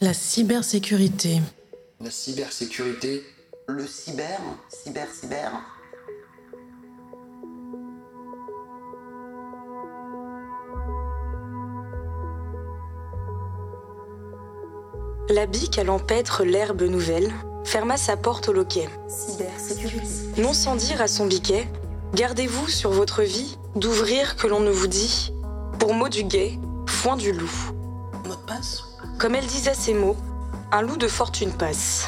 La cybersécurité. La cybersécurité. Le cyber, cyber, cyber. La bique à l'empêtre l'herbe nouvelle ferma sa porte au loquet. Cybersécurité. Non sans dire à son biquet, gardez-vous sur votre vie d'ouvrir que l'on ne vous dit, pour mot du guet, foin du loup. De Comme elle disait ces mots, un loup de fortune passe.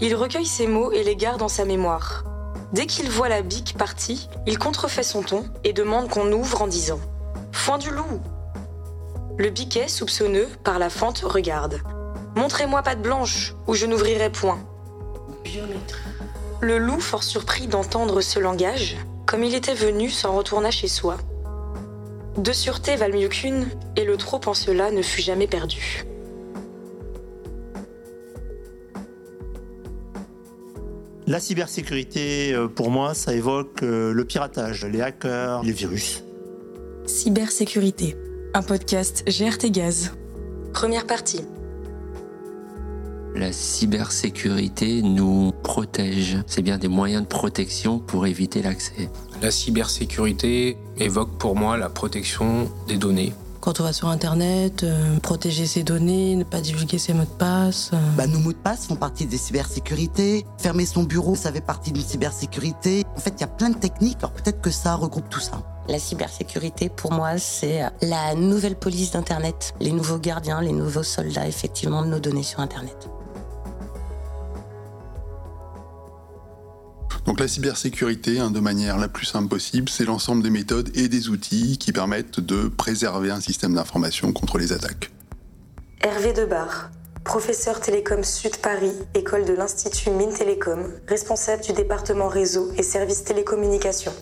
Il recueille ces mots et les garde en sa mémoire. Dès qu'il voit la bique partie, il contrefait son ton et demande qu'on ouvre en disant Foin du loup Le biquet, soupçonneux, par la fente, regarde. Montrez-moi patte blanche, ou je n'ouvrirai point. Le loup, fort surpris d'entendre ce langage, comme il était venu, s'en retourna chez soi. Deux sûretés valent mieux qu'une, et le trop en cela ne fut jamais perdu. La cybersécurité, euh, pour moi, ça évoque euh, le piratage, les hackers, les virus. Cybersécurité. Un podcast GRT Gaz. Première partie. La cybersécurité nous protège. C'est bien des moyens de protection pour éviter l'accès. La cybersécurité évoque pour moi la protection des données. Quand on va sur Internet, euh, protéger ses données, ne pas divulguer ses mots de passe. euh. Bah, nos mots de passe font partie des cybersécurités. Fermer son bureau, ça fait partie d'une cybersécurité. En fait, il y a plein de techniques. Alors peut-être que ça regroupe tout ça. La cybersécurité, pour moi, c'est la nouvelle police d'Internet, les nouveaux gardiens, les nouveaux soldats, effectivement, de nos données sur Internet. Donc la cybersécurité, hein, de manière la plus simple possible, c'est l'ensemble des méthodes et des outils qui permettent de préserver un système d'information contre les attaques. Hervé Debar, professeur Télécom Sud Paris, école de l'Institut Mines Télécom, responsable du département réseau et services télécommunications.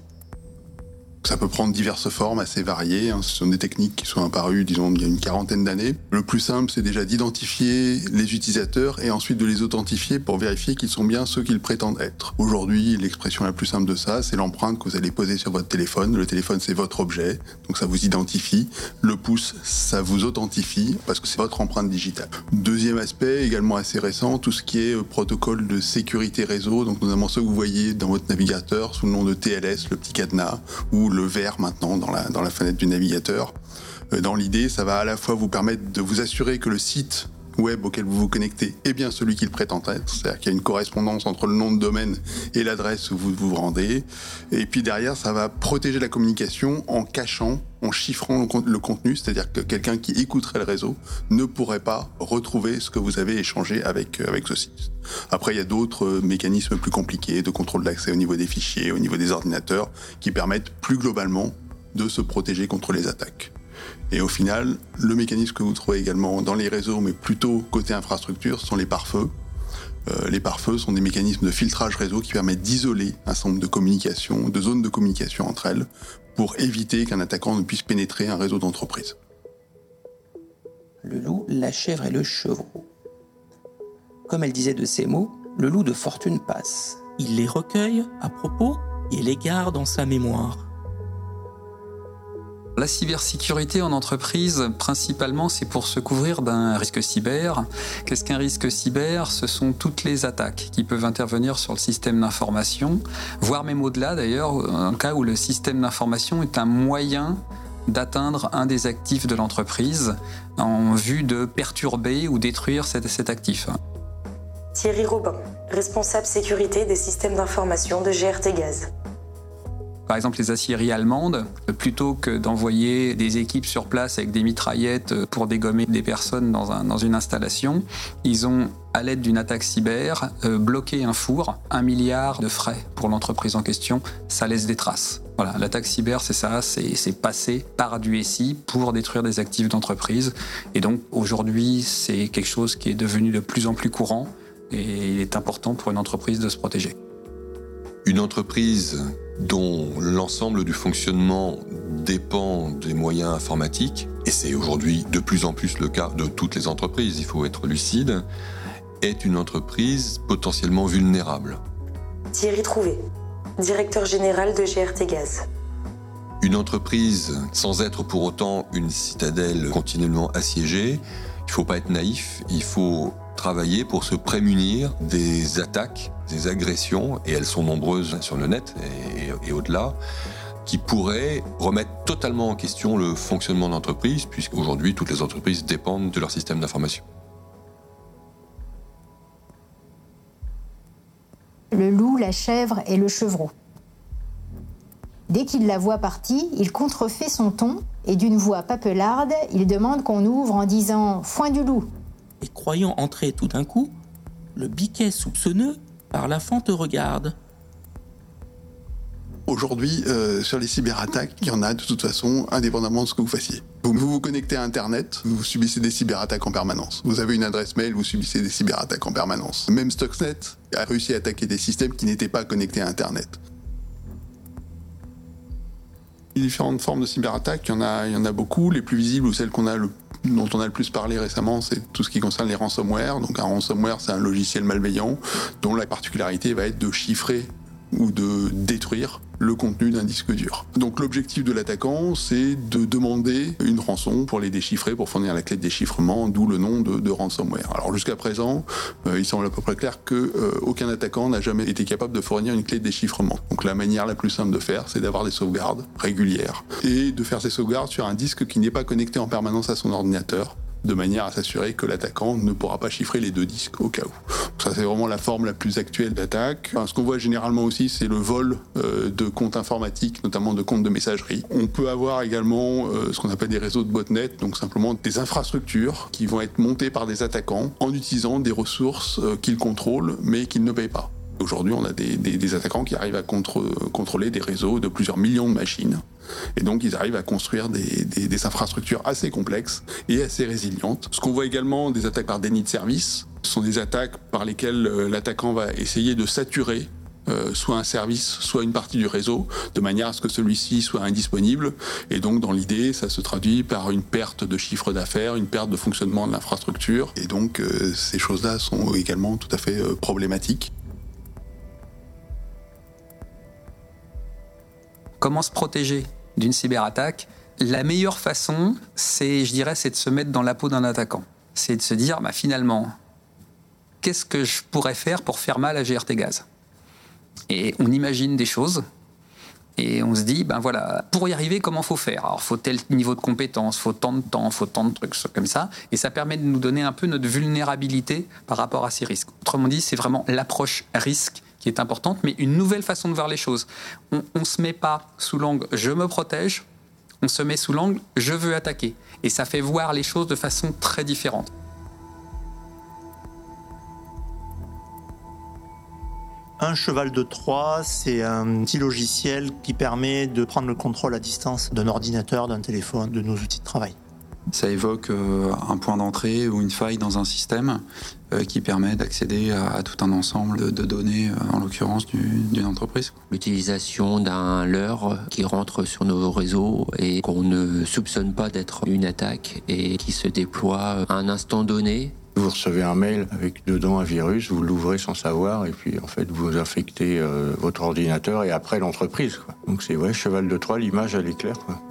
Ça peut prendre diverses formes assez variées. hein. Ce sont des techniques qui sont apparues, disons, il y a une quarantaine d'années. Le plus simple, c'est déjà d'identifier les utilisateurs et ensuite de les authentifier pour vérifier qu'ils sont bien ceux qu'ils prétendent être. Aujourd'hui, l'expression la plus simple de ça, c'est l'empreinte que vous allez poser sur votre téléphone. Le téléphone, c'est votre objet, donc ça vous identifie. Le pouce, ça vous authentifie parce que c'est votre empreinte digitale. Deuxième aspect, également assez récent, tout ce qui est euh, protocole de sécurité réseau, donc notamment ceux que vous voyez dans votre navigateur sous le nom de TLS, le petit cadenas, ou le vert maintenant dans la, dans la fenêtre du navigateur. Euh, Dans l'idée, ça va à la fois vous permettre de vous assurer que le site web auquel vous vous connectez est bien celui qu'il prétend être, c'est-à-dire qu'il y a une correspondance entre le nom de domaine et l'adresse où vous vous rendez. Et puis derrière, ça va protéger la communication en cachant, en chiffrant le con- le contenu, c'est-à-dire que quelqu'un qui écouterait le réseau ne pourrait pas retrouver ce que vous avez échangé avec, avec ce site. Après, il y a d'autres euh, mécanismes plus compliqués de contrôle d'accès au niveau des fichiers, au niveau des ordinateurs, qui permettent plus globalement de se protéger contre les attaques. Et au final, le mécanisme que vous trouvez également dans les réseaux, mais plutôt côté infrastructure, ce sont les pare-feux. Euh, les pare-feux sont des mécanismes de filtrage réseau qui permettent d'isoler un certain nombre de communications, de zones de communication entre elles, pour éviter qu'un attaquant ne puisse pénétrer un réseau d'entreprise. le loup, la chèvre et le chevreau. Comme elle disait de ces mots, le loup de fortune passe. Il les recueille à propos et les garde en sa mémoire. La cybersécurité en entreprise, principalement, c'est pour se couvrir d'un risque cyber. Qu'est-ce qu'un risque cyber? Ce sont toutes les attaques qui peuvent intervenir sur le système d'information, voire même au-delà d'ailleurs, en cas où le système d'information est un moyen d'atteindre un des actifs de l'entreprise en vue de perturber ou détruire cet, cet actif. Thierry Robin, responsable sécurité des systèmes d'information de GRT Gaz. Par exemple, les aciéries allemandes, plutôt que d'envoyer des équipes sur place avec des mitraillettes pour dégommer des personnes dans, un- dans une installation, ils ont, à l'aide d'une attaque cyber, euh, bloqué un four, un milliard de frais pour l'entreprise en question, ça laisse des traces. Voilà, l'attaque cyber, c'est ça, c'est passer par du SI pour détruire des actifs d'entreprise. Et donc, aujourd'hui, c'est quelque chose qui est devenu de plus en plus courant et il est important pour une entreprise de se protéger. Une entreprise dont l'ensemble du fonctionnement dépend des moyens informatiques, et c'est aujourd'hui de plus en plus le cas de toutes les entreprises, il faut être lucide, est une entreprise potentiellement vulnérable. Thierry Trouvé, directeur général de GRT Gaz. Une entreprise, sans être pour autant une citadelle continuellement assiégée, il ne faut pas être naïf, il faut travailler pour se prémunir des attaques, des agressions, et elles sont nombreuses sur le net et, et au-delà, qui pourraient remettre totalement en question le fonctionnement d'entreprise, puisqu'aujourd'hui toutes les entreprises dépendent de leur système d'information. Le loup, la chèvre et le chevreau. Dès qu'il la voit partie, il contrefait son ton et d'une voix papelarde, il demande qu'on ouvre en disant Foin du loup. Et croyant entrer tout d'un coup, le biquet soupçonneux par la fente regarde. Aujourd'hui, euh, sur les cyberattaques, il y en a de toute façon, indépendamment de ce que vous fassiez. Vous vous connectez à Internet, vous subissez des cyberattaques en permanence. Vous avez une adresse mail, vous subissez des cyberattaques en permanence. Même Stuxnet a réussi à attaquer des systèmes qui n'étaient pas connectés à Internet. Les différentes formes de cyberattaques, il y en a, il y en a beaucoup. Les plus visibles ou celles qu'on a le dont on a le plus parlé récemment, c'est tout ce qui concerne les ransomware. Donc un ransomware, c'est un logiciel malveillant dont la particularité va être de chiffrer ou de détruire le contenu d'un disque dur. Donc l'objectif de l'attaquant, c'est de demander une rançon pour les déchiffrer, pour fournir la clé de déchiffrement, d'où le nom de, ransomware. Alors jusqu'à présent, euh, il semble à peu près clair que euh, aucun attaquant n'a jamais été capable de fournir une clé de déchiffrement. Donc la manière la plus simple de faire, c'est d'avoir des sauvegardes régulières et de faire ces sauvegardes sur un disque qui n'est pas connecté en permanence à son ordinateur de manière à s'assurer que l'attaquant ne pourra pas chiffrer les deux disques au cas où. Ça, c'est vraiment la forme la plus actuelle d'attaque. ce qu'on voit généralement aussi, c'est le vol euh, de comptes informatiques, notamment de comptes de messagerie. On peut avoir également euh, ce qu'on appelle des réseaux de botnet, donc simplement des infrastructures qui vont être montées par des attaquants en utilisant des ressources euh, qu'ils contrôlent mais qu'ils ne payent pas. Aujourd'hui, on a des, attaquants qui arrivent à contrôler des réseaux de plusieurs millions de machines. Et donc, ils arrivent à construire des, infrastructures assez complexes et assez résilientes. Ce qu'on voit également, des attaques par déni de service, ce sont des attaques par lesquelles euh, l'attaquant va essayer de saturer euh, soit un service, soit une partie du réseau, de manière à ce que celui-ci soit indisponible. Et donc, dans l'idée, ça se traduit par une perte de chiffre d'affaires, une perte de fonctionnement de l'infrastructure. Et donc, euh, ces choses-là sont également tout à fait problématiques. Comment se protéger d'une cyberattaque La meilleure façon, c'est, je dirais, c'est de se mettre dans la peau d'un attaquant. C'est de se dire, bah, finalement, qu'est-ce que je pourrais faire pour faire mal à GRT Gaz? Et on imagine des choses. Et on se dit, ben voilà, pour y arriver, comment faut faire? Alors, faut tel niveau de compétence, faut tant de temps, faut tant de trucs comme ça. Et ça permet de nous donner un peu notre vulnérabilité par rapport à ces risques. Autrement dit, c'est vraiment l'approche risque qui est importante, mais une nouvelle façon de voir les choses. On ne se met pas sous l'angle je me protège, on se met sous l'angle je veux attaquer. Et ça fait voir les choses de façon très différente. Un cheval de Troie, c'est un petit logiciel qui permet de prendre le contrôle à distance d'un ordinateur, d'un téléphone, de nos outils de travail. Ça évoque euh, un point d'entrée ou une faille dans un système euh, qui permet d'accéder à, tout un ensemble de, données, euh, en l'occurrence d'une entreprise. L'utilisation d'un leurre qui rentre sur nos réseaux et qu'on ne soupçonne pas d'être une attaque et qui se déploie à un instant donné vous recevez un mail avec dedans un virus, vous l'ouvrez sans savoir, et puis en fait vous infectez votre ordinateur et après l'entreprise. Donc c'est vrai, cheval de Troie, l'image elle est claire. Quoi.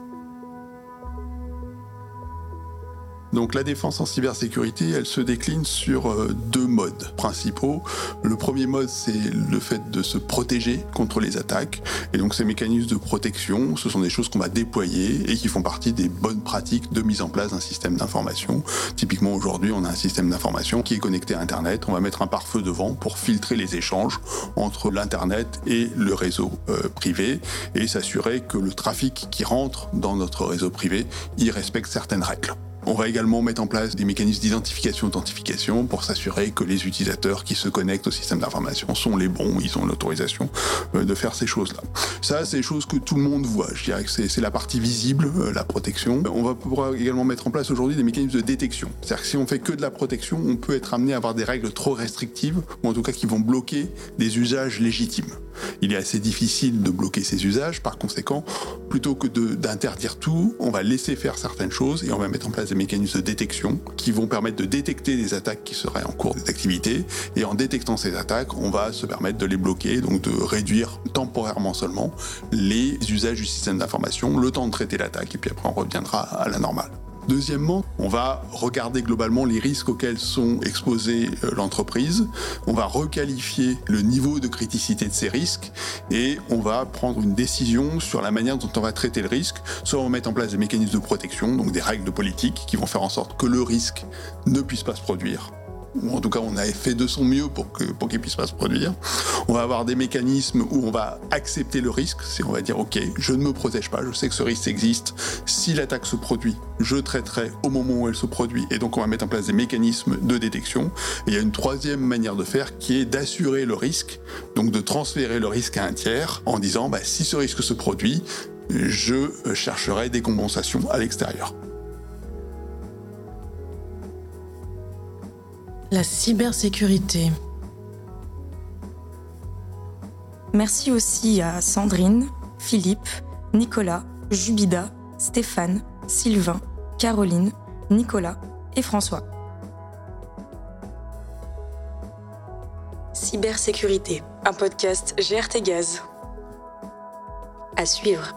Donc la défense en cybersécurité, elle se décline sur euh, deux modes principaux. Le premier mode, c'est le fait de se protéger contre les attaques. Et donc ces mécanismes de protection, ce sont des choses qu'on va déployer et qui font partie des bonnes pratiques de mise en place d'un système d'information. Typiquement aujourd'hui, on a un système d'information qui est connecté à Internet. On va mettre un pare-feu devant pour filtrer les échanges entre l'Internet et le réseau euh, privé et s'assurer que le trafic qui rentre dans notre réseau privé y respecte certaines règles. On va également mettre en place des mécanismes d'identification-authentification pour s'assurer que les utilisateurs qui se connectent au système d'information sont les bons, ils ont l'autorisation euh, de faire ces choses-là. Ça, c'est des choses que tout le monde voit. Je dirais que c'est la partie visible, euh, la protection. On va pouvoir également mettre en place aujourd'hui des mécanismes de détection. C'est-à-dire que si on fait que de la protection, on peut être amené à avoir des règles trop restrictives, ou en tout cas qui vont bloquer des usages légitimes. il est assez difficile de bloquer ces usages. Par conséquent, plutôt que d'interdire tout, on va laisser faire certaines choses et on va mettre en place des mécanismes de détection qui vont permettre de détecter des attaques qui seraient en cours d'activité. Et en détectant ces attaques, on va se permettre de les bloquer, donc de réduire temporairement seulement les usages du système d'information, le temps de traiter l'attaque, et puis après on reviendra à la normale. Deuxièmement, on va regarder globalement les risques auxquels sont exposées euh, l'entreprise, on va requalifier le niveau de criticité de ces risques et on va prendre une décision sur la manière dont on va traiter le risque, soit on va en place des mécanismes de protection, donc des règles de politique qui vont faire en sorte que le risque ne puisse pas se produire, ou en tout cas on a fait de son mieux pour que pour qu'il puisse pas se produire. On va avoir des mécanismes où on va accepter le risque, c'est on va dire ok, je ne me protège pas, je sais que ce risque existe. Si l'attaque se produit, je traiterai au moment où elle se produit, et donc on va mettre en place des mécanismes de détection. Et il y a une troisième manière de faire qui est d'assurer le risque, donc de transférer le risque à un tiers en disant bah, si ce risque se produit, je chercherai des compensations à l'extérieur. La cybersécurité. Merci aussi à Sandrine, Philippe, Nicolas, Jubida, Stéphane, Sylvain, Caroline, Nicolas et François. Cybersécurité, un podcast GRT Gaz. À suivre.